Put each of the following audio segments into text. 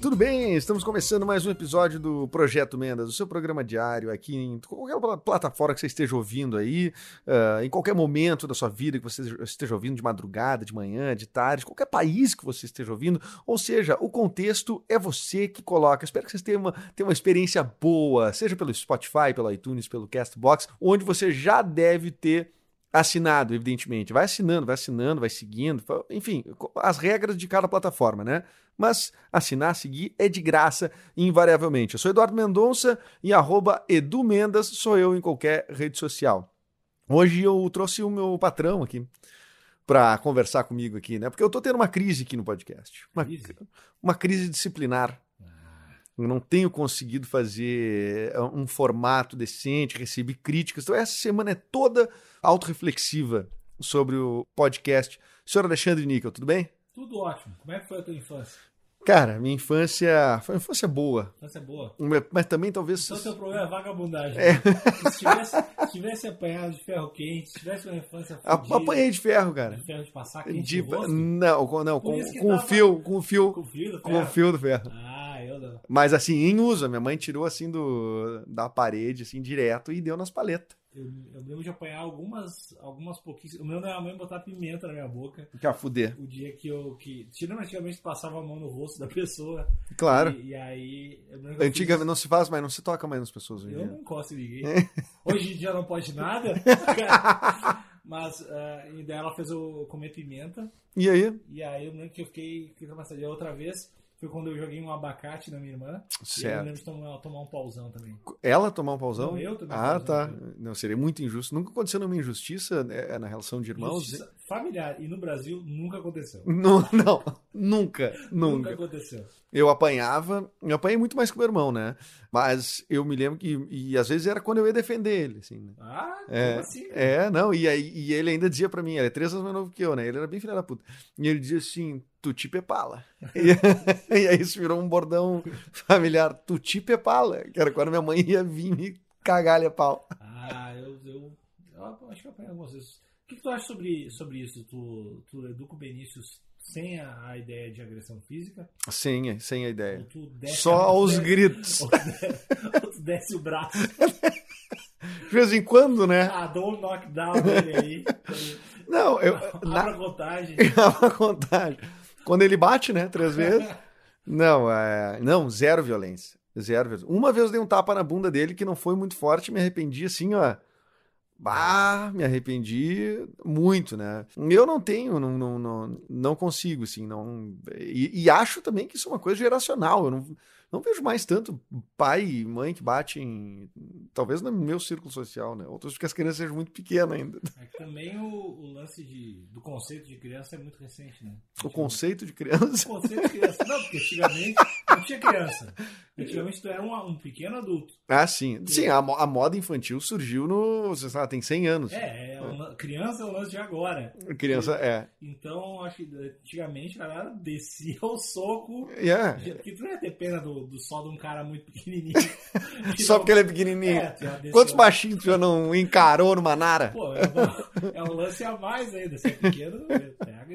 Tudo bem? Estamos começando mais um episódio do Projeto Mendas, o seu programa diário aqui em qualquer pla- plataforma que você esteja ouvindo aí, ah, em qualquer momento da sua vida que você esteja ouvindo, de madrugada, de manhã, de tarde, qualquer país que você esteja ouvindo, ou seja, o contexto é você que coloca. Espero que vocês tenham uma, tenham uma experiência boa, seja pelo Spotify, pelo iTunes, pelo Castbox, onde você já deve ter assinado, evidentemente. Vai assinando, vai assinando, vai seguindo, enfim, as regras de cada plataforma, né? Mas assinar, seguir é de graça, invariavelmente. Eu sou Eduardo Mendonça e arroba Edu Mendas sou eu em qualquer rede social. Hoje eu trouxe o meu patrão aqui para conversar comigo aqui, né? Porque eu tô tendo uma crise aqui no podcast. Uma Crise? uma crise disciplinar. Não tenho conseguido fazer eh, um formato decente, recebi críticas. Então, essa semana é toda autorreflexiva sobre o podcast. Senhor Alexandre Níquel, tudo bem? Tudo ótimo. Como é que foi a tua infância? Cara, minha infância foi uma infância boa, Infância boa. mas também talvez. Então teu problema é vagabundagem. É. Se, tivesse, se tivesse apanhado de ferro quente, se tivesse uma infância A- fodida, Apanhei de ferro, cara. de ferro de passar quente De- rosto, não, não, com, com o tava- fio, com o fio, com frio do com o ferro. fio do ferro. Ah, não. Mas assim, em uso, minha mãe tirou assim do, da parede, assim, direto e deu nas paletas. Eu, eu lembro de apanhar algumas, algumas pouquíssimas. Eu lembro da minha mãe botar pimenta na minha boca. Que a fuder. O dia que eu. Que, tirando antigamente passava a mão no rosto da pessoa. Claro. E, e aí. Antigamente fiz- não se faz mais, não se toca mais nas pessoas hoje Eu dia. não encosto ninguém. Hoje em dia não pode nada. Mas e daí ela fez eu comer pimenta. E aí? E aí eu lembro que eu fiquei, fiquei com a outra vez foi quando eu joguei um abacate na minha irmã. E eu Certo. lembro de tomar, tomar um pauzão também. Ela tomar um pauzão? Não, eu um Ah, pauzão, tá. eu. Não, seria muito injusto. Nunca aconteceu nenhuma injustiça né, na relação de irmãos? Justiça familiar. E no Brasil nunca aconteceu. Não, não, nunca, Nunca nunca. aconteceu. Eu apanhava, eu apanhei muito mais que o meu irmão, né? Mas eu me lembro que, e às vezes era quando eu ia defender ele, assim, né? Ah, É, como assim? é, não, e, aí, e ele ainda dizia pra mim, ele é três anos mais novo que eu, né? Ele era bem filho da puta. E ele dizia assim, tu te pepala. e, e aí isso virou um bordão familiar, tu te pepala, que era quando minha mãe ia vir me cagar a pau. Ah, eu, eu, eu acho que eu apanhei algumas vezes. O que, que tu acha sobre, sobre isso? Tu, tu educa o Benícios sem a, a ideia de agressão física? Sem, sem a ideia. Só a- aos desce- gritos. Ou tu desce- o braço. De vez em quando, né? Ah, dou um knockdown nele aí. Não, eu. Abra Na, contagem. a contagem. Quando ele bate, né? Três vezes. Não, é, não, zero violência. Zero violência. Uma vez eu dei um tapa na bunda dele que não foi muito forte, me arrependi assim, ó. Bah, me arrependi muito, né? Eu não tenho, não, não, não, não consigo, assim, não. E, e acho também que isso é uma coisa geracional. Eu não, não vejo mais tanto pai e mãe que batem, talvez no meu círculo social, né? Outros porque as crianças sejam muito pequenas ainda. É que também o, o lance de, do conceito de criança é muito recente, né? O conceito de criança. O conceito de criança. Não, porque antigamente não tinha criança. Antigamente tu era um, um pequeno adulto. Ah, sim. Sim, a, a moda infantil surgiu no. Você sabe, tem 100 anos. É, é um criança é o lance de agora. Criança, é. Então, acho que antigamente a galera descia o soco. É. Porque tu não ia ter pena do, do só de um cara muito pequenininho. Só porque ele é pequenininho. É, Quantos baixinhos tu já não encarou numa nara? Pô, é, um- é um lance a mais ainda. Se é pequeno, é,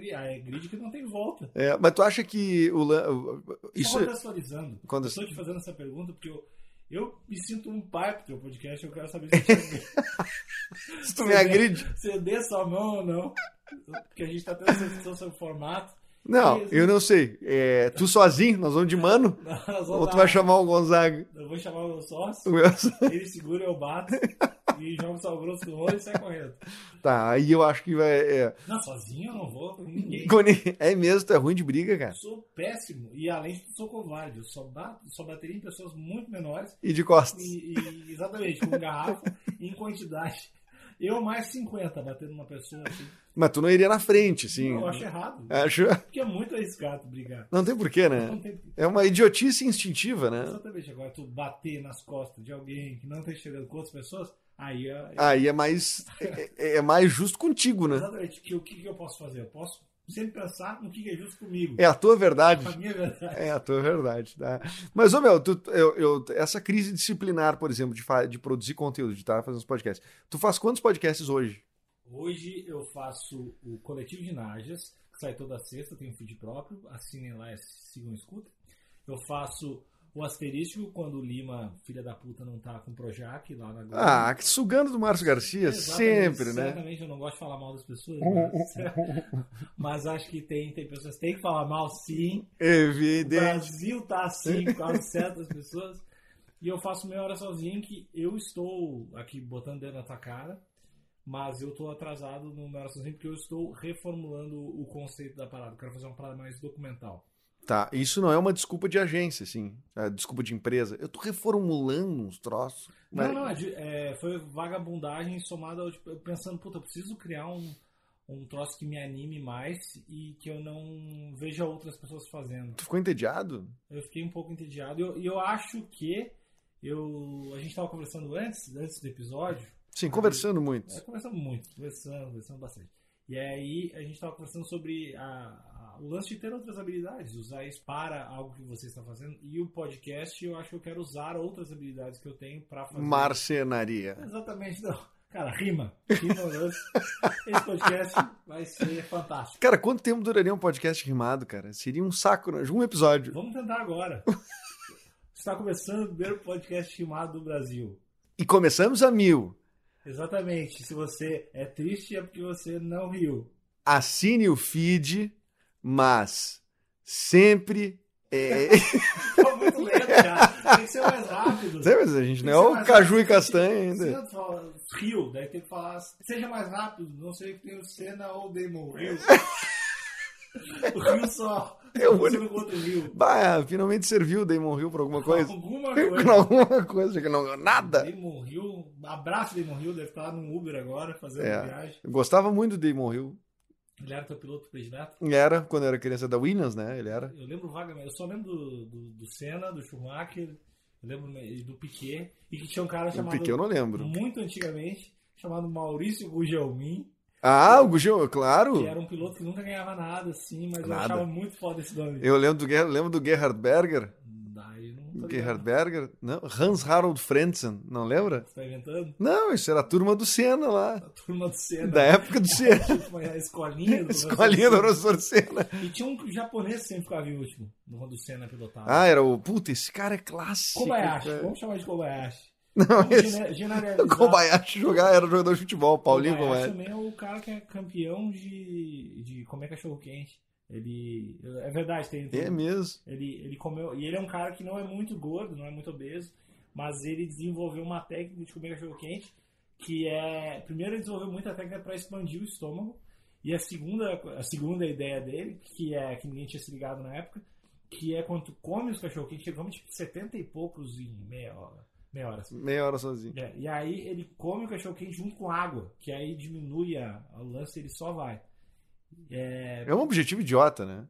é grid que não tem volta. É, mas tu acha que o. Isso. Só contextualizando. Quando- estou te fazendo essa pergunta porque eu, eu me sinto um pai pro teu podcast. Eu quero saber se Se tu me agride. se eu dê sua mão ou não. Porque a gente tá tendo essa discussão sobre o formato. Não, eu não sei. É, tu sozinho, nós vamos de mano? Nós vamos Ou tu vai chamar o Gonzaga? Eu vou chamar o meu sócio. O meu- Ele segura, eu bato. e joga o sal grosso no olho e sai correndo. Tá, aí eu acho que vai. É, Não, sozinho eu não vou com ninguém. É mesmo, tu é ruim de briga, cara. Eu sou péssimo. E além de tudo, sou covarde. Eu só, bato, só bateria em pessoas muito menores. E de costas. E, e- exatamente, com garrafa, em quantidade. Eu mais 50 batendo numa pessoa assim. Mas tu não iria na frente, assim. Eu acho errado. Acho. Porque é muito arriscado brigar. Não tem porquê, né? tem É uma idiotice instintiva, né? Exatamente. Agora, tu bater nas costas de alguém que não tá enxergando com outras pessoas, aí é. Aí é mais. É, é mais justo contigo, né? Exatamente. Que, o que, que eu posso fazer? Eu posso sempre pensar no que é justo comigo. É a tua verdade. A minha verdade. É a tua verdade, tá? Mas, ô meu, tu- eu, eu- essa crise disciplinar, por exemplo, de, de produzir conteúdo, de estar fazendo os podcasts. Tu faz quantos podcasts hoje? Hoje eu faço o Coletivo de Najas, que sai toda sexta, tem um feed próprio, assinem lá e sigam e escutem. Eu faço o Asterístico quando o Lima, filha da puta, não tá com o Projac lá na Globo. Ah, sugando do Márcio Garcia, Exatamente, sempre, né? Certamente eu não gosto de falar mal das pessoas, mas, mas acho que tem, tem pessoas que têm que falar mal sim. O Evidente. Brasil tá assim por causa de certas pessoas. E eu faço meia hora sozinho que eu estou aqui botando dedo na tua cara, mas eu estou atrasado no meia hora sozinho porque eu estou reformulando o conceito da parada. Eu quero fazer uma parada mais documental. Tá, isso não é uma desculpa de agência, assim. É desculpa de empresa. Eu tô reformulando uns troços. mas- Não, não, é é, foi vagabundagem somada ao, tipo, eu pensando, puta, eu preciso criar um, um troço que me anime mais e que eu não veja outras pessoas fazendo. Tu ficou entediado? Eu fiquei um pouco entediado e eu, eu acho que eu, a gente estava conversando antes, antes do episódio, Sim, conversando muito. é, conversando muito, conversando, conversando bastante. E aí a gente estava conversando sobre a- o lance de ter outras habilidades, usar isso para algo que você está fazendo. E o podcast, eu acho que eu quero usar outras habilidades que eu tenho para fazer. Marcenaria. Exatamente, não. Cara, rima. Rima o lance. Esse podcast vai ser fantástico. Cara, quanto tempo duraria um podcast rimado, cara? Seria um saco, né? um episódio. Vamos tentar agora. Está começando o primeiro podcast rimado do Brasil. E começamos a mil. Exatamente. Se você é triste é porque você não riu. Assine o feed, mas sempre. É... Tá muito lento, cara. Tem que ser mais rápido. Sei, mas a gente não é o caju e rápido. castanha Se ainda. Rio, daí tem que falar. Seja mais rápido. Não sei que tem o Senna ou o Damon Rio. O Rio só. É o único- Rio. Bah, finalmente serviu o Damon Hill pra alguma coisa. Alguma coisa. alguma coisa, que não nada. Damon Hill, abraço Damon Hill, deve estar num Uber agora fazendo É. viagem. Eu gostava muito do Damon Hill. Ele era teu piloto predileto? Era, quando eu era criança da Williams, né? Ele era. Eu lembro vagamente, eu só lembro do, do, do Senna, do Schumacher, eu lembro do Piquet, e que tinha um cara O chamado, Piquet eu não lembro. muito antigamente, chamado Maurício Gugelmin, Ah, o Gugel, claro. que era um piloto que nunca ganhava nada, assim, mas eu Nada. achava muito foda esse nome. Eu lembro do, lembro do Gerhard Berger. Daí não tô Gerhard ligado. Berger? Não, Hans Harold Frentzen, não lembra? Você tá inventando? Não, isso era a turma do Senna lá. A turma do Senna. Da época do Senna. Tipo, a escolinha do Escolinha do professor Senna. E tinha um japonês que sempre ficava em último, no quando o Senna pilotava. Ah, era o. Puta, esse cara é clássico. Kobayashi, cara. vamos chamar de Kobayashi. Não, esse. O Kobayashi jogar, era jogador de futebol, Paulinho Kobayashi Kobayashi. também é o cara que é campeão de, de comer cachorro quente. Ele. É verdade, tem. É mesmo. ele, ele comeu. E ele é um cara que não é muito gordo, não é muito obeso, mas ele desenvolveu uma técnica de comer cachorro quente que é. Primeiro ele desenvolveu muita técnica para expandir o estômago. E a segunda, a segunda ideia dele, que é que ninguém tinha se ligado na época, que é quando tu come os cachorro quentes, ele come tipo 70 e poucos em meia hora. Meia hora. assim. Meia hora sozinho. É, e aí ele come o cachorro quente junto com água, que aí diminui a, o lance ele só vai. É, É um objetivo idiota, né?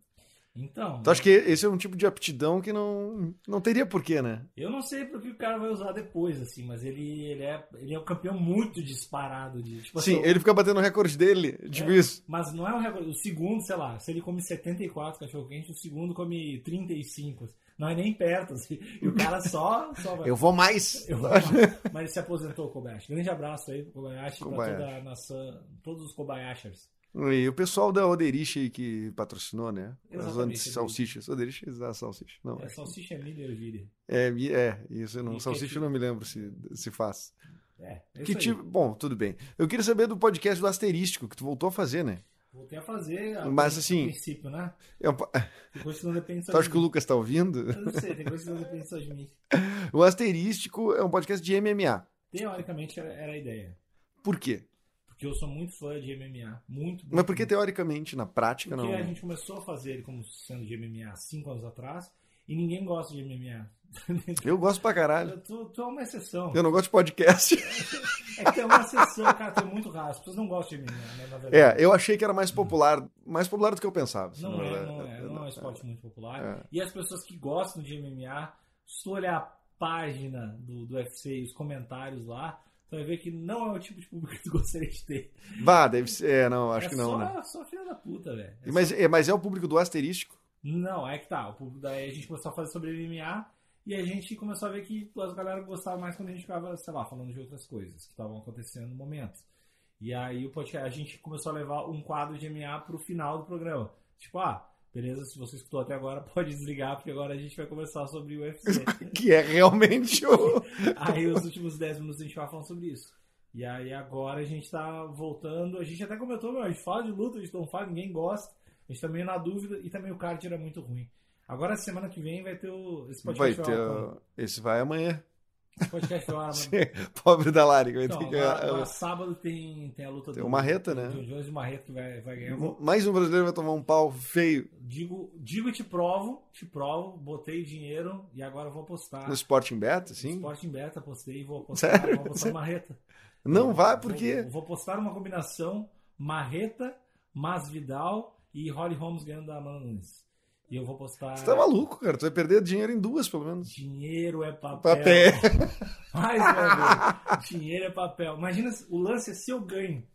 então, Tu acha que esse é um tipo de aptidão que não, não teria porquê, né? eu não sei porque o cara vai usar depois, assim, mas ele, ele, é, ele é um campeão muito disparado de. Tipo, Sim, assim, ele fica batendo o recorde dele, tipo É. isso. Mas não é o recorde. O segundo, sei lá, se ele come 74 cachorro quente, o segundo come 35. Não é nem perto, assim. E o cara só, só vai. Eu vou mais. Eu vou Mas ele se aposentou, o Kobayashi. Grande abraço aí pro Kobayashi, Kobayashi. pra toda a nação, todos os Kobayashers. E o pessoal da Oderich aí que patrocinou, né? As salsichas. Oderich dá salsicha. Não, É salsicha milho e ervilha. é, é, isso não. E Salsicha eu não me lembro se, se faz. É, é Que tipo, bom, tudo bem. Eu queria saber do podcast do Asterístico, que tu voltou a fazer, né? Voltei a fazer a, Mas, assim- princípio, né? É Tem coisa que não depende só Tu acha que o. Lucas tá ouvindo? Eu não sei, tem coisa que não depende só de mim. O Asterístico é um podcast de MMA. Teoricamente era, era a ideia. Por quê? Porque eu sou muito fã de MMA. Muito, Mas muito, porque muito. teoricamente, na prática, Porque não. a gente começou a fazer ele como sendo de MMA cinco anos atrás e ninguém gosta de MMA. Eu gosto pra caralho. tu, tu é uma exceção. Eu não gosto de podcast. É que tem uma exceção, cara, tu é muito raro. As pessoas não gostam de MMA, né, na verdade. É, eu achei que era mais popular, mais popular do que eu pensava. assim, Não na é, verdade. não é, não é um esporte muito popular. É. E as pessoas que gostam de MMA, se tu olhar a página do, do UFC e os comentários lá, tu vai ver que não é o tipo de público que tu gostaria de ter. Vá, deve ser. É, não, acho é que não, só, né? só filha da puta, velho. É Mas é, mas é o público do asterístico. Não, é que tá. O público daí a gente começou a fazer sobre MMA e a gente começou a ver que as galera gostava mais quando a gente ficava, sei lá, falando de outras coisas que estavam acontecendo no momento. E aí o podcast, a gente começou a levar um quadro de MMA pro final do programa. Tipo, ah, beleza, se você escutou até agora, pode desligar, porque agora a gente vai conversar sobre o UFC. Que é realmente o. aí os últimos 10 minutos a gente vai falando sobre isso. E aí agora a gente tá voltando, a gente até comentou, meu, a gente fala de luta, a gente não fala, ninguém gosta. A gente tá meio na dúvida e também o card era muito ruim. Agora, semana que vem, vai ter o. Esse Vai podcast ter. vai ao ar o- Esse vai amanhã. Podcast ao ar amanhã. Pobre da Lari, vai Então, ter que. agora, agora sábado tem, tem a luta Tem o Marreta, do né? John Jones e o Marreta que vai, vai ganhar. Mais um brasileiro vai tomar um pau feio digo, digo e te provo, te provo, botei dinheiro e agora vou apostar. no Sporting Bet, assim. Sporting Beta, apostei e vou apostar, Sério? vou apostar no Marreta. Não vai, porque. Vou, vou postar uma combinação Marreta, Masvidal e Holly Holmes ganhando da Amanda Nunes. E eu vou postar. Você tá maluco, cara. Tu vai perder dinheiro em duas, pelo menos. Dinheiro é papel. Papel. Mais uma vez. Dinheiro é papel. Imagina, o lance é se eu ganho.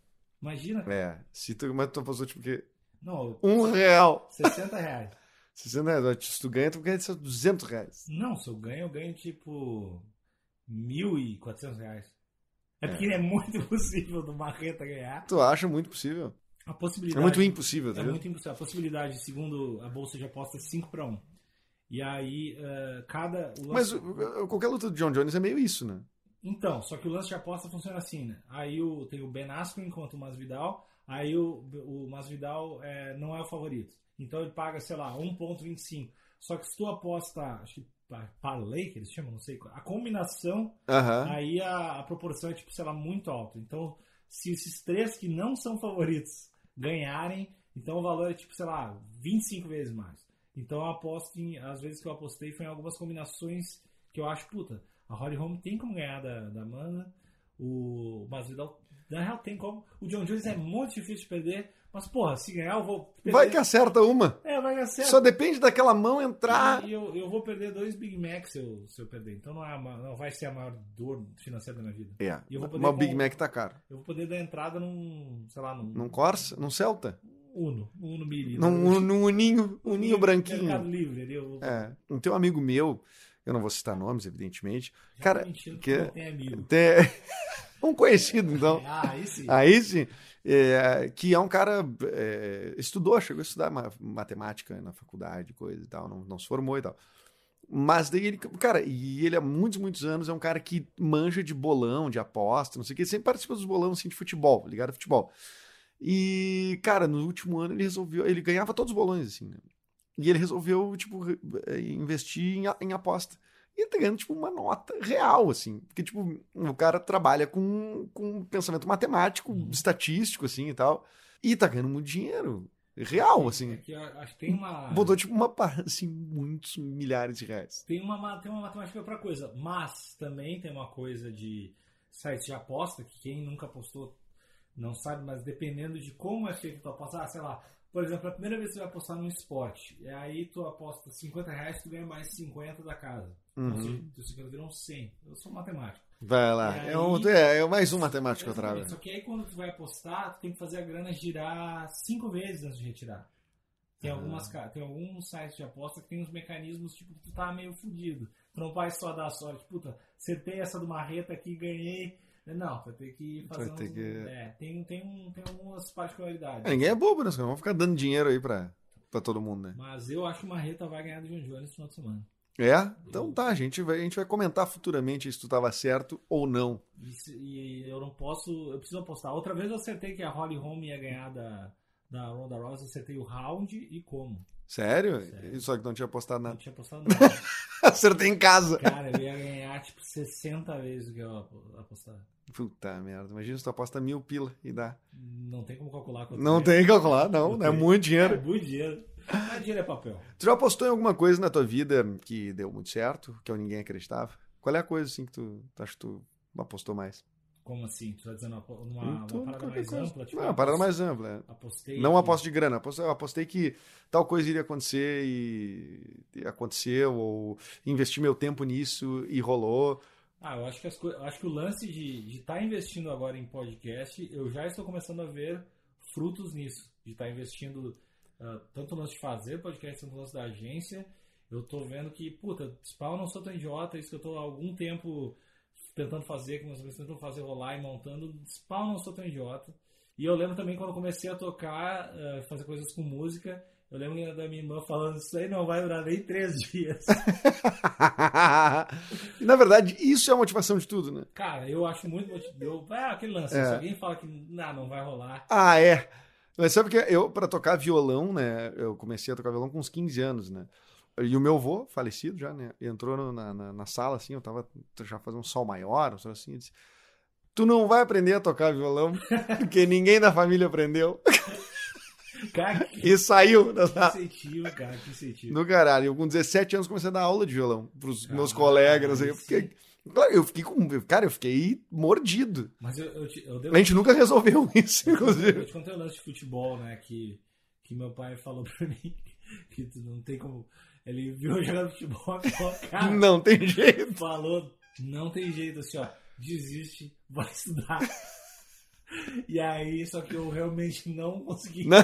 Imagina. É. Se tu, mas tu apostou, tipo, que. Não, Um real. 60 reais. 60 reais. Se tu ganha, tu ganha só 200 reais. Não, se eu ganho, eu ganho tipo 1.400 reais. É porque é muito impossível do Marreta ganhar. Tu acha muito possível. A É possibilidade. muito impossível, tá É muito impossível. A possibilidade, segundo a bolsa de aposta, é 5 para 1. E aí, eh, cada. o Mas lance- uh, qualquer luta do John Jones é meio isso, né? Então, só que o lance de aposta funciona assim, né? Aí o, tem o Ben Askren contra o Masvidal, aí o, o Masvidal é, não é o favorito. Então ele paga, sei lá, 1.25. Só que se tu aposta, acho que pa- parlay, que eles chamam, não sei, a combinação, aí a, a proporção é, tipo, sei lá, muito alta. Então, se esses três que não são favoritos ganharem, então o valor é, tipo, sei lá, 25 vezes mais. Então eu aposto em, às vezes que eu apostei foi em algumas combinações que eu acho, puta, a Holly Holm tem como ganhar da, da Amanda, o Masvidal, na real tem como, o John Jones é muito difícil de perder, mas porra, se ganhar eu vou perder. Vai que acerta uma. É, vai ganhar certo. Só depende daquela mão entrar. E eu, eu vou perder dois Big Macs se eu, se eu perder. Então não, é não vai ser a maior dor financeira da minha vida. É. E eu vou poder Mas o Big Mac tá caro. Eu vou poder dar entrada num, sei lá, num Num Corsa? Num Celta? Uno, um Uno Miri. Num, num uninho, uninho branquinho. Mercado Livre, eu, É. Um teu amigo meu, eu não vou citar nomes, evidentemente. já Cara, que- tem amigo. tem- um conhecido, então. Ah, aí sim. Aí sim, é, que é um cara, é, estudou, chegou a estudar ma- matemática na faculdade, coisa e tal, não, não se formou e tal. Mas daí ele, cara, e ele há muitos, muitos anos é um cara que manja de bolão, de aposta, não sei o que, ele sempre participa dos bolões assim, de futebol, ligado a futebol. E, cara, no último ano ele resolveu, ele ganhava todos os bolões, assim, né? E ele resolveu, tipo, eh, investir em, em aposta. E ele tá ganhando, tipo, uma nota real, assim. Porque, tipo, o cara trabalha com, com pensamento matemático, Uhum. estatístico, assim, e tal. E tá ganhando muito dinheiro. Real, É assim. que eu acho que tem uma. Botou, tipo, uma parada, assim, muitos milhares de reais. Tem uma, ma- tem uma matemática pra coisa. Mas também tem uma coisa de sites de aposta, que quem nunca apostou não sabe, mas dependendo de como é feito a tua aposta, ah, sei lá, por exemplo, a primeira vez que você vai apostar num esporte, e aí tu aposta 50 reais, tu ganha mais 50 da casa. Uhum. seja, teus 50 viram 100. Eu sou matemático. Vai lá. E É, um, aí- é, é mais um matemático vez. Só que aí quando tu vai apostar, tu tem que fazer a grana girar cinco vezes antes de retirar. Tem, Ah. algumas, tem alguns sites de aposta que tem uns mecanismos, tipo, que tu tá meio fudido. Tu não vai só dar sorte, puta, acertei essa do Marreta aqui, ganhei. Não, vai ter que fazer vai ter uns- que- É, tem, tem, um, tem algumas particularidades. É, ninguém é bobo, né? Os caras vão ficar dando dinheiro aí pra, pra todo mundo, né? Mas eu acho que o Marreta vai ganhar do John Jones no final de semana. É? Então tá, a gente vai, a gente vai comentar futuramente se tu tava certo ou não. E, se- e eu não posso. Eu preciso apostar. Outra vez eu acertei que a Holly Holm ia ganhar da, da Ronda Rousey, acertei o round e como. Sério? Sério. Só que não tinha postado Não nada. tinha apostado nada. Acertei em casa. Cara, eu ia ganhar tipo 60 vezes o que eu apo- apostar. Puta merda. Imagina se tu aposta mil pila e dá. Não tem como calcular quanto Não é. tem que calcular, não. Não É muito É dinheiro. muito dinheiro. Mas dinheiro é papel. Tu já apostou em alguma coisa na tua vida que deu muito certo, que ninguém acreditava? Qual é a coisa assim que tu, tu acha que tu apostou mais? Como assim? Tu tá dizendo uma, uma, uma Tu- parada mais coisa. ampla? Tipo, Não, uma parada mais ampla. é. Apostei. Não que- aposto de grana, eu apostei que tal coisa iria acontecer e, e aconteceu, ou investi meu tempo nisso e rolou. Ah, eu acho que, as eu acho que o lance de estar investindo agora em podcast, eu já estou começando a ver frutos nisso. De estar investindo ah, tanto no lance de fazer podcast, quanto no lance da agência. Eu tô vendo que, puta, Spawn não sou tão idiota, isso que eu tô há algum tempo tentando fazer, que meus amigos tentam fazer rolar e montando. Spawn não sou tão idiota. E eu lembro também quando eu comecei a tocar, ah, fazer coisas com música, eu lembro da minha irmã falando, isso aí não vai durar nem três dias. Na verdade, isso é a motivação de tudo, né? Cara, eu acho muito motivador. Ah, aquele lance. É. Se alguém fala que não, não vai rolar. Ah, é. Mas sabe que eu, pra tocar violão, né? Eu comecei a tocar violão com uns 15 anos, né? E o meu avô, falecido já, né? Entrou no- na, na, na sala, assim, eu tava já fazendo um sol maior, um sol assim, e disse: Tu não vai aprender a tocar violão, porque ninguém da família aprendeu. Cara, que E saiu da sala. incentivo, cara, que incentivo. Do caralho. Eu com 17 anos comecei a dar aula de violão pros meus Caralho, colegas. Aí eu sim. Claro, eu fiquei com. Cara, eu fiquei mordido. Mas eu, eu, te- eu devo. A gente nunca resolveu isso, Eu inclusive. te contei o lance de futebol, né? Que, que meu pai falou pra mim que tu não tem como. Ele viu eu jogando futebol e falou, cara, Não tem jeito. falou, não tem jeito assim, ó. Desiste, vai estudar. E aí, só que eu realmente não consegui. Não,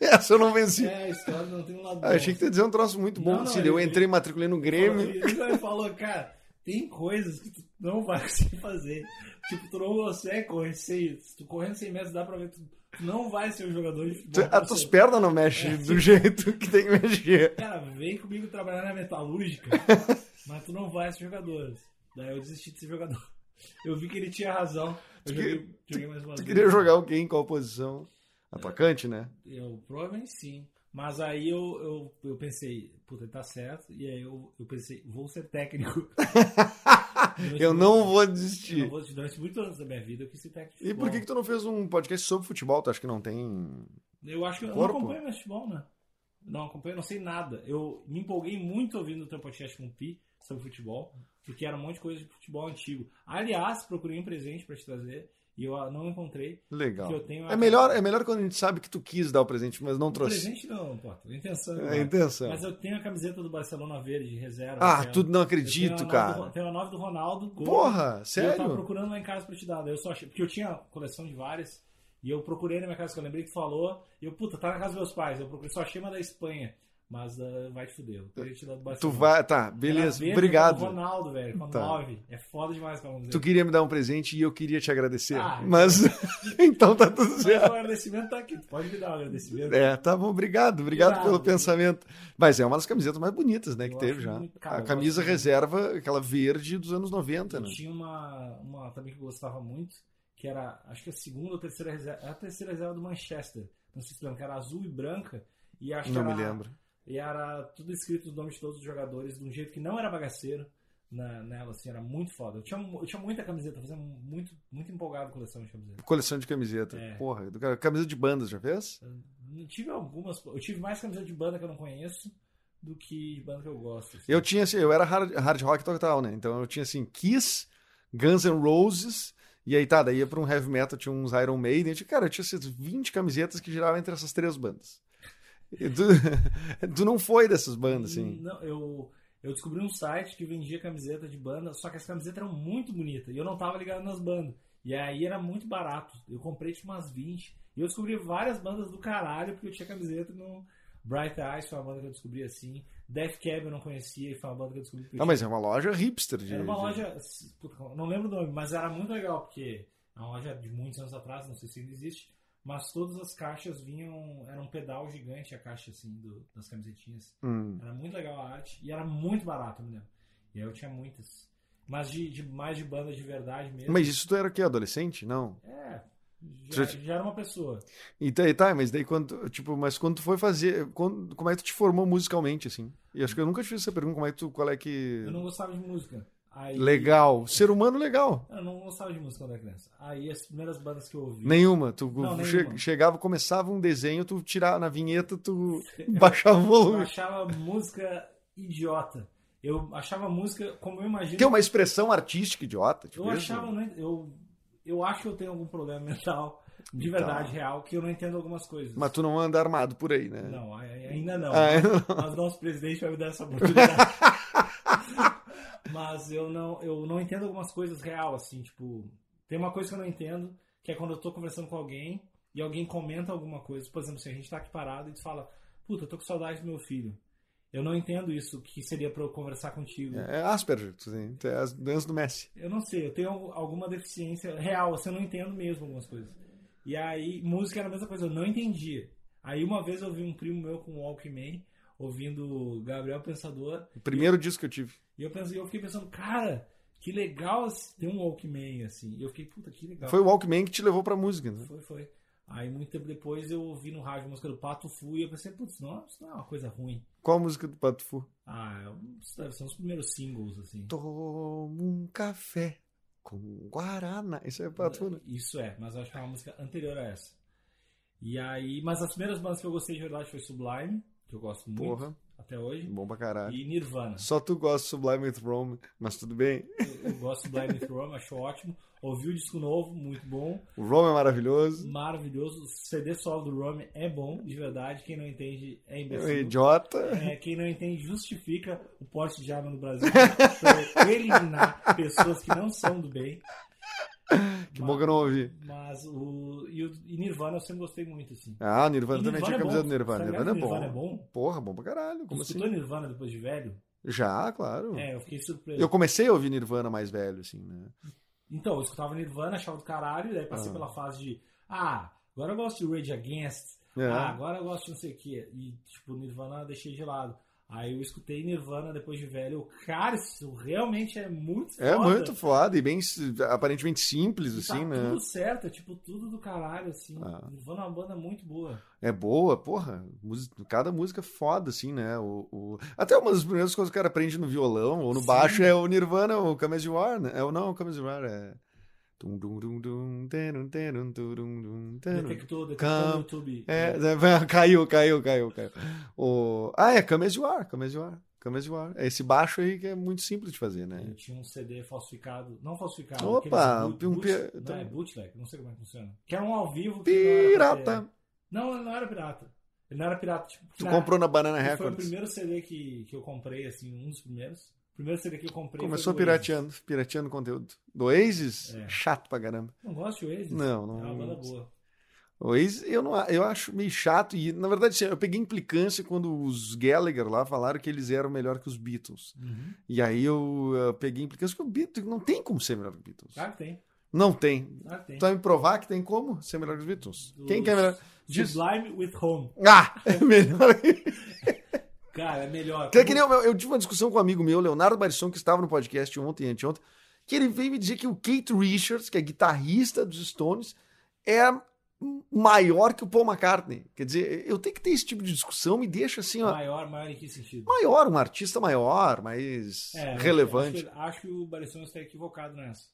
essa eu não venci. É, a história não tem um lado Ah, achei que tu ia dizer um troço muito bom. Não, não, Cílio. eu ele- entrei, matriculei no Grêmio. Ele ele falou, cara, tem coisas que tu não vai conseguir fazer. Tipo, tu não consegue correr 100. Se tu correndo 100 metros, dá pra ver que tu, tu não vai ser um jogador de Tu- futebol. As tuas pernas não mexem do jeito que tem que mexer. Cara, vem comigo trabalhar na metalúrgica, mas tu não vai ser jogador. Daí eu desisti de ser jogador. Eu vi que ele tinha razão. Eu Tu joguei, joguei mais uma Tu vez. queria jogar quê? Em qual posição? Atacante, né? Eu provavelmente sim. Mas aí eu, eu, eu pensei, puta, ele tá certo. E aí eu, eu pensei, vou ser técnico. Eu não vou Eu desistir. não vou durante muitos anos da minha vida eu quis ser técnico. E por que, que tu não fez um podcast sobre futebol? Tu acha que não tem. Eu acho que eu Corpo? não acompanho mais futebol, né? Não acompanho, não sei nada. Eu me empolguei muito ouvindo o teu podcast com o Pi sobre futebol, porque era um monte de coisa de futebol antigo. Aliás, procurei um presente pra te trazer e eu ah, não encontrei. Legal. É melhor, é melhor quando a gente sabe que tu quis dar o presente, mas não O trouxe. presente não, importa. A intenção. É importa. intenção. Mas eu tenho a camiseta do Barcelona Verde, de reserva. Ah, aquela. tu não acredito, tenho cara. do- Tenho a 9 do Ronaldo. gol. Porra, E eu tava sério? procurando lá em casa pra te dar. Eu só achei. Porque eu tinha coleção de várias. E eu procurei na minha casa, que eu lembrei que falou. E eu, puta, tá na casa dos meus pais. Eu procurei, só achei uma da Espanha. Mas ah, vai te fuder. Eu queria te dar do Tu vai. Tá, beleza. verde, Obrigado. Ronaldo, velho. Com Tá. 9. É foda demais pra. Tu queria me dar um presente e eu queria te agradecer. Ah, mas. então tá tudo Mas o certo. agradecimento tá aqui. Tu pode me dar um agradecimento. É, tá bom, obrigado, obrigado pelo pensamento. Mas é uma das camisetas mais bonitas, né, que Eu teve acho já. a camisa reserva, aquela verde dos anos 90, Eu né? tinha uma, uma também que eu gostava muito, que era, acho que a segunda ou terceira reserva, a terceira reserva do Manchester. Não sei se lembra, que era azul e branca. E acho Não que me era, lembro. E era tudo escrito os nomes de todos os jogadores, de um jeito que não era bagaceiro na, nela, assim, era muito foda. Eu tinha, eu tinha muita camiseta, fazia muito, muito empolgado coleção de camiseta. Coleção de camiseta. É. Porra, camisa de bandas, já fez? Eu tive algumas, eu tive mais camiseta de banda que eu não conheço do que de banda que eu gosto. assim. Eu tinha assim, eu era hard, hard rock total, né? Então eu tinha assim, Kiss, Guns N' Roses, e aí tá, daí ia pra um heavy metal, tinha uns Iron Maiden. Eu tinha, cara, eu tinha essas 20 camisetas que giravam entre essas três bandas. Tu, tu não foi dessas bandas, assim. Não, eu, eu descobri um site que vendia camiseta de banda, só que as camisetas eram muito bonitas e eu não tava ligado nas bandas. E aí era muito barato. Eu comprei tipo umas 20. E eu descobri várias bandas do caralho porque eu tinha camiseta no Bright Eyes, foi uma banda que eu descobri assim. Death Cab eu não conhecia e foi uma banda que eu descobri Não, mas é uma loja hipster. De, era uma loja, não lembro o nome, mas era muito legal, porque é uma loja de muitos anos atrás, não sei se ainda existe, mas todas as caixas vinham, era um pedal gigante a caixa assim do- das camisetinhas. Hum. Era muito legal a arte e era muito barato, me lembro. E aí eu tinha muitas. Mas de, de- mais de banda de verdade mesmo. Mas isso tu era o quê? Adolescente? Não. É, Já, Já- já era uma pessoa. Então, tá, mas daí quando, tipo, mas quando tu foi fazer, quando, como é que tu te formou musicalmente, assim? E acho que eu nunca te fiz essa pergunta, como é que tu, qual é que... Eu não gostava de música. Aí, Legal, ser humano legal. Eu não gostava de música quando era criança. Aí as primeiras bandas que eu ouvi. Nenhuma, tu Não, che- nenhuma. chegava, começava um desenho, tu tirava na vinheta, tu baixava o Eu volume. achava música idiota. Eu achava música como eu imagino. Que é uma expressão artística idiota, tipo Eu isso. achava, eu, eu acho que eu tenho algum problema mental, de verdade, real, que eu não entendo algumas coisas. Mas tu não anda armado por aí, né? Não, ai- ainda não. Ah, não. Mas nosso presidente vai me dar essa oportunidade. Mas eu não, eu não entendo algumas coisas real, assim, tipo, tem uma coisa que eu não entendo, que é quando eu tô conversando com alguém e alguém comenta alguma coisa, por exemplo, se a gente tá aqui parado e tu fala, puta, eu tô com saudade do meu filho. Eu não entendo isso, que seria pra eu conversar contigo. É Asperger, tu tem, tu é as doenças do Messi. Eu não sei, eu tenho al- alguma deficiência real, assim, eu não entendo mesmo algumas coisas. E aí, música era a mesma coisa, eu não entendia. Aí uma vez eu vi um primo meu com Walkman, ouvindo Gabriel Pensador, O primeiro disco que eu tive. E eu, pensei, eu fiquei pensando, cara, que legal ter um Walkman, assim. E eu fiquei, puta, que legal. Foi o Walkman que te levou pra música, né? Foi, foi. Aí muito tempo depois eu ouvi no rádio a música do Pato Fu e eu pensei, putz, não, isso não é uma coisa ruim. Qual a música do Pato Fu? Ah, deve ser os primeiros singles, assim. Tomo um café com Guaraná. Isso é Pato Fu, né? Isso é, mas eu acho que é uma música anterior a essa. E aí, mas as primeiras bandas que eu gostei de verdade foi Sublime, que eu gosto muito Porra. Até hoje, Bom pra caralho. e Nirvana. Só tu gosta de Sublime with Rome, mas tudo bem. Eu, eu gosto do Sublime with Rome, acho ótimo. Ouvi o disco novo, muito bom, O Rome é maravilhoso. maravilhoso. O CD solo do Rome é bom, de verdade. Quem não entende é É imbecil. idiota. É, quem não entende justifica o porte de arma no Brasil eliminar pessoas que não são do bem. Que bom que eu não ouvi. Mas o e, o e Nirvana eu sempre gostei muito, assim. Ah, Nirvana E também tinha Nirvana é camisa do Nirvana. Tá ligado Nirvana é bom. Nirvana é bom? Porra, bom pra caralho. Como Tu assim? escutou Nirvana depois de velho? Já, claro. É, eu fiquei surpreso. Eu comecei a ouvir Nirvana mais velho, assim, né? Então, eu escutava Nirvana, achava do caralho, e daí passei Ah. pela fase de ah, agora eu gosto de Rage Against, É. ah, agora eu gosto de não sei o que. E, tipo, Nirvana eu deixei de lado. Aí eu escutei Nirvana depois de velho. Cara, isso realmente é muito foda. É muito foda e bem aparentemente simples, E tá assim, né? tudo certo, é tipo tudo do caralho, assim. Ah. Nirvana é uma banda muito boa. É boa, porra. Cada música é foda, assim, né? O, o- Até uma das primeiras coisas que o cara aprende no violão ou no Sim. baixo é o Nirvana, o Come As You Are, né? É não, o Come As You Are é... Detectou, detectou Cam- no YouTube. É, é, caiu, caiu, caiu, caiu. O... Ah, é Come As You Are, Come As You Are, Come As You Are. É esse baixo aí que é muito simples de fazer, né? Eu tinha um CD falsificado. Não falsificado. Opa, boot- um boot- pi- não, é bootleg, não sei como é que funciona. Que era um ao vivo. não Pirata! Não, ele não era pirata. Ele não era pirata. Tipo, Tu na- comprou na Banana Foi o Records. primeiro CD que, que eu comprei, assim, um dos primeiros. Primeiro CD que eu comprei. Começou foi do Oasis. pirateando, pirateando conteúdo. Do Oasis? É. Chato pra caramba. Não gosto de Oasis. Não, não- É uma banda boa. O Oasis, eu, não, eu acho meio chato. E, na verdade, assim, eu peguei implicância quando os Gallagher lá falaram que eles eram melhor que os Beatles. Uhum. E aí eu, uh, peguei implicância que o Beatles não tem como ser melhor que os Beatles. Claro que tem. Não tem. Claro que tem. Tu vai me provar que tem como ser melhor que os Beatles? Quem que é melhor? Diz- Sublime with Home. Ah! É melhor. Cara, é melhor. Que é que nem eu, eu tive uma discussão com um amigo meu, Leonardo Barisson, que estava no podcast ontem e anteontem, que ele veio me dizer que o Kate Richards, que é guitarrista dos Stones, é maior que o Paul McCartney. Quer dizer, eu tenho que ter esse tipo de discussão, me deixa assim, ó, Maior, maior em que sentido? maior, um artista maior, mais É, relevante. Acho, que- acho que o Barisson está equivocado nessa.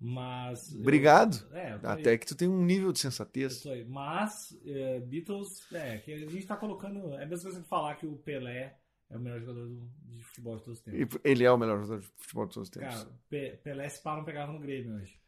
Mas. eu- Obrigado. é, eu aí. Até que tu tem um nível de sensatez. Mas, é, Beatles, é, que a gente tá colocando. É a mesma coisa que falar que o Pelé é o melhor jogador do- de futebol de todos os tempos. Ele é o melhor jogador de futebol de todos os tempos. Cara, Pe- Pelé se pá não pegava no Grêmio hoje.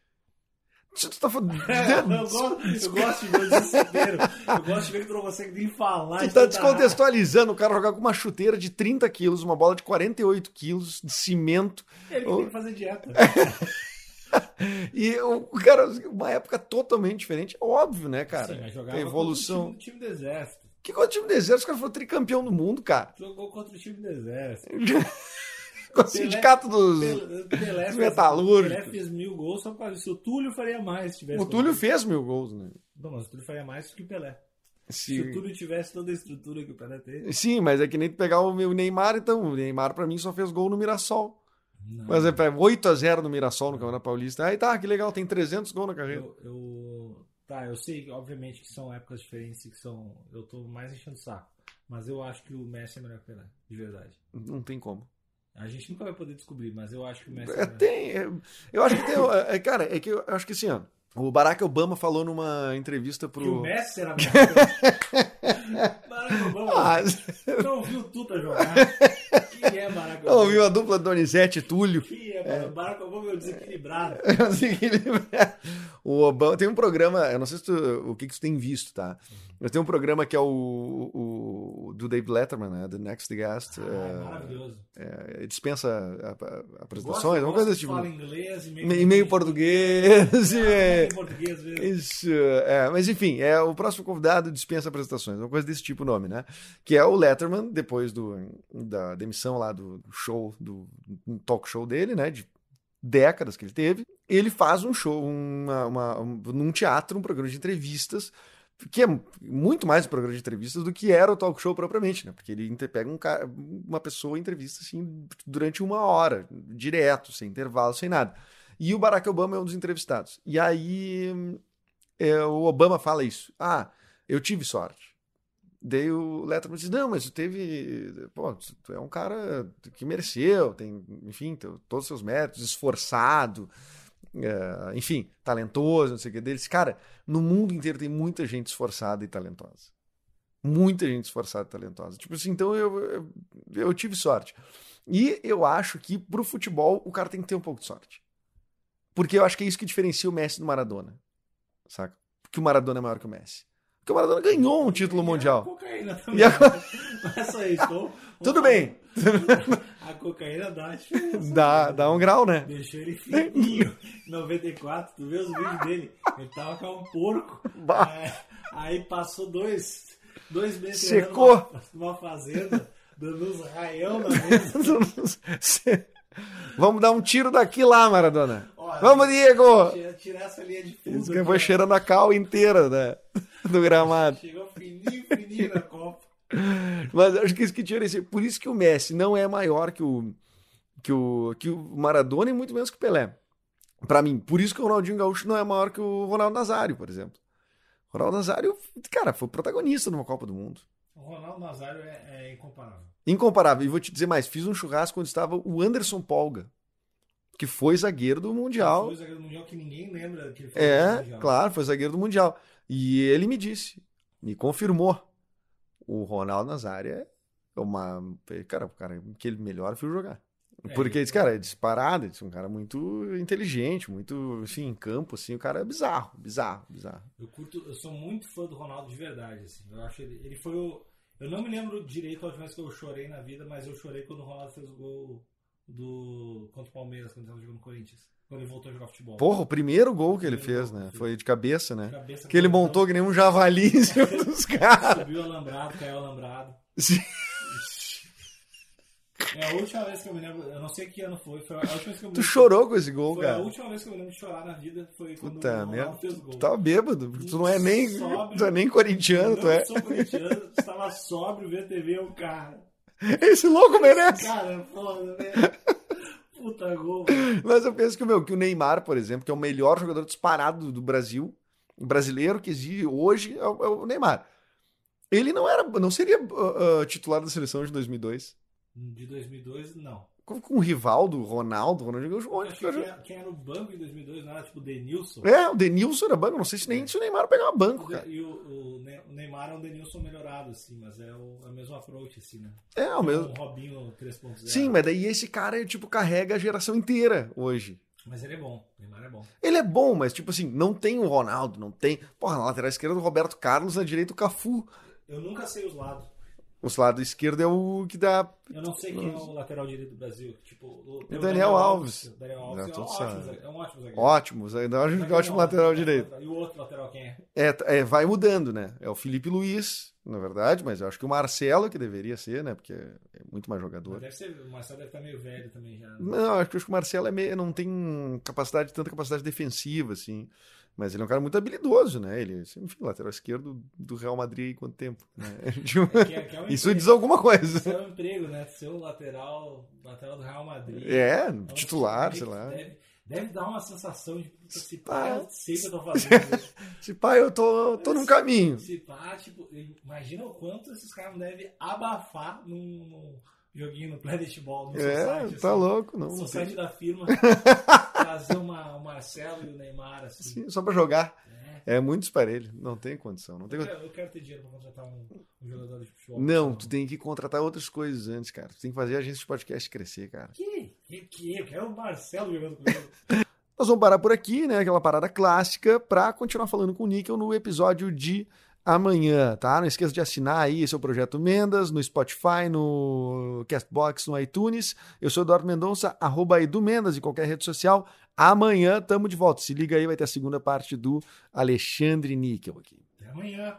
Tu tá falando. eu, gosto, eu gosto de ver o desespero. Eu gosto de ver que tu não consegue nem falar. Tu tá descontextualizando o cara jogar com uma chuteira de 30 quilos, uma bola de 48 quilos, de cimento. Ele que tem que fazer dieta. E o cara, uma época totalmente diferente. Óbvio, né, cara? Sim, Tem contra o evolução. time, time do Exército. Que qual time do exército? O cara foi tricampeão do mundo, cara. Jogou contra o time do Exército. Com o sindicato dos. Pel- Pelé fez, metalúrgicos. Pelé fez mil gols só causa disso. O Túlio faria mais se tivesse. O Túlio fez mil gols, né? Não, mas o Túlio faria mais do que o Pelé. Se o Sim. Túlio tivesse toda a estrutura que o Pelé teve. Sim, mas é que nem pegar o meu Neymar, então. O Neymar, pra mim, só fez gol no Mirassol. Não. Mas é pra 8x0 no Mirassol no Campeonato Paulista. Aí tá, que legal, tem 300 gols na carreira. Eu, eu- Tá, eu sei, obviamente, que são épocas diferentes e que são. Eu tô mais enchendo o saco. Mas eu acho que o Messi é melhor que o Pelé, de verdade. Não tem como. A gente nunca vai poder descobrir, mas eu acho que o Messi é É, melhor. tem. é, eu acho que tem. é, cara, é que eu acho que assim, ó. O Barack Obama falou numa entrevista Que o pro. Messi era melhor. Barack Obama. Ah, Não viu Tuta jogar. Quem é Barack Obama? ouviu a dupla Donizete e Túlio? Quem é Barack Barack Obama? É o desequilibrado. Assim que ele- o Obama tem um programa, eu não sei se tu, o que, que tu tem visto, tá? Mas tem um programa que é o, o do Dave Letterman, né? The Next Guest. Ah, é, é maravilhoso. é, dispensa a- a- apresentações, Gosto- uma coisa desse tipo. Fala inglês e meio, E meio português. e é- português mesmo. Isso, é, mas enfim, é o próximo convidado dispensa apresentações, uma coisa desse tipo o nome, né? Que é o Letterman, depois do, da demissão lá do show, do talk show dele, né? De décadas que ele teve. Ele faz um show, uma, uma- um, num teatro, um programa de entrevistas, que é muito mais um programa de entrevistas do que era o talk show propriamente, né? Porque ele pega um cara, uma pessoa entrevista assim durante uma hora, direto, sem intervalo, sem nada. E o Barack Obama é um dos entrevistados. E aí é, o Obama fala isso. Ah, eu tive sorte. Daí o Letterman diz, não, mas tu teve... Pô, tu é um cara que mereceu, tem, enfim, todos os seus méritos, esforçado, é, enfim, talentoso, não sei o que. Ele disse, cara, no mundo inteiro tem muita gente esforçada e talentosa. Muita gente esforçada e talentosa. Tipo assim, então eu, eu, eu tive sorte. E eu acho que pro futebol o cara tem que ter um pouco de sorte. Porque eu acho que é isso que diferencia o Messi do Maradona. Saca? Porque o Maradona é maior que o Messi. Porque o Maradona ganhou um título E a mundial. cocaína também. E a- Não é só isso. Tudo bem. A cocaína dá diferença. Dá, dá um grau, né? Deixou ele fininho. Em 94, tu vê os vídeos dele. Ele tava com um porco. É, aí passou dois, dois meses Secou. numa, numa fazenda, dando uns raião na mesa. Vamos dar um tiro daqui lá, Maradona. Olha, Vamos, Diego! Tira- Tirar essa linha de Isso fundo. que foi cheirando a cal inteira né? do gramado. Chegou fininho, fininho na Copa. Mas acho que isso que diferencia. Por isso que o Messi não é maior que o, que o, que o Maradona e muito menos que o Pelé. Pra mim. Por isso que o Ronaldinho Gaúcho não é maior que o Ronaldo Nazário, por exemplo. O Ronaldo Nazário, cara, foi protagonista numa Copa do Mundo. O Ronaldo Nazário é, é incomparável. Incomparável. E vou te dizer mais, fiz um churrasco onde estava o Anderson Polga, que foi zagueiro do Mundial. Foi zagueiro do Mundial que ninguém lembra que ele foi É, claro, foi zagueiro do Mundial. E ele me disse, me confirmou. O Ronaldo Nazário é uma. Cara, o cara que ele melhor viu jogar. É, Porque esse cara é disparado, é um cara muito inteligente, muito, assim, em campo, assim, o cara é bizarro, bizarro, bizarro. Eu curto, eu sou muito fã do Ronaldo de verdade, assim. Eu acho ele, ele foi o. Eu não me lembro direito a última vez que eu chorei na vida, mas eu chorei quando o Ronaldo fez o gol do contra o Palmeiras, quando ele estava jogando no Corinthians. Quando ele voltou a jogar futebol. Porra, o primeiro gol que ele fez, gol, né? sim. Foi de cabeça, né? Cabeça Que ele no montou que nem um javali em cima dos caras. Subiu alambrado, caiu alambrado. Sim. É a última vez que eu me lembro, eu não sei que ano foi, foi a última vez que eu me Tu lembro. chorou com esse gol, Foi a cara. última vez que eu me lembro de chorar na vida, foi quando Puta o Ronaldo merda. fez o gol. Tu tava bêbado, tu não é nem, Sóbrio. tu é nem corintiano, tu é. sou corintiano, estava sóbrio vendo TV, o cara. Esse louco merece. Cara, é foda, velho. Puta gol. Mas eu penso que, meu, que o Neymar, por exemplo, que é o melhor jogador disparado do Brasil, brasileiro que existe hoje, é o, é o Neymar. Ele não era, não seria ah, titular da seleção de 2002. De 2002, não. Com, com o Rivaldo, Ronaldo, Ronaldinho Gaúcho, onde que quem, era- quem era o banco em 2002 não era tipo o Denilson. É, o Denilson era banco, não sei se nem se o Neymar pegava banco, cara. E o, o Ne- o Neymar é um Denilson melhorado, assim, mas é o, é o mesmo approach, assim, né? É, o mesmo. Um Robinho 3.0. Sim, mas daí esse cara, tipo, carrega a geração inteira hoje. Mas ele é bom. O Neymar é bom. Ele é bom, mas, tipo assim, não tem o Ronaldo, não tem. Porra, na lateral esquerda o Roberto Carlos, na direita o Cafu. Eu nunca sei os lados. O lado esquerdo é o que dá. Eu não sei quem é o lateral direito do Brasil. Tipo, o, tem o Daniel Alves. O Daniel Alves Não, é, um todos ótimo, é um ótimo zagueiro. Ótimo, ótimo, Zagueiro ótimo não, lateral é direito. E o outro lateral quem é? É, é, vai mudando, né? É o Felipe Luiz, na verdade, mas eu acho que o Marcelo que deveria ser, né? Porque é muito mais Mas jogador. deve ser, o Marcelo deve estar meio velho também já. né? Não, acho que acho que o Marcelo é meio, não tem capacidade, tanta capacidade defensiva, assim. Mas ele é um cara muito habilidoso, né? Ele, enfim, lateral esquerdo do Real Madrid há quanto tempo? né? Tipo, Que é- que é um Isso emprego. diz alguma coisa. Isso é um emprego, né? Ser o lateral, lateral do Real Madrid. É, um titular, sei lá. deve- Deve dar uma sensação de, puta, se pá. pá, eu sei que eu tô fazendo. Se pá, eu tô, tô num caminho. se pá, tipo, imagina o quanto esses caras devem abafar num, num joguinho no Planet Ball, no É, society, tá assim, louco, não. society tem- da firma, trazer uma, o Marcelo e o Neymar, assim. Sim, só pra jogar. É. É muito esparelho. Não tem condição. Não tem Eu, quero, eu quero ter dinheiro pra contratar um, um jogador de futebol. Não, tu tem que contratar outras coisas antes, cara. Tu tem que fazer a agência de podcast crescer, cara. Que? Que? que? Eu quero o Marcelo jogando comigo. Nós vamos parar por aqui, né? Aquela parada clássica, pra continuar falando com o Níquel no episódio de amanhã, tá? Não esqueça de assinar aí o Projeto Mendas no Spotify, no Castbox, no iTunes. Eu sou Eduardo Mendonça, arroba Edu Mendas em qualquer rede social. Amanhã tamo de volta. Se liga aí, vai ter a segunda parte do Alexandre Níquel aqui. Até amanhã.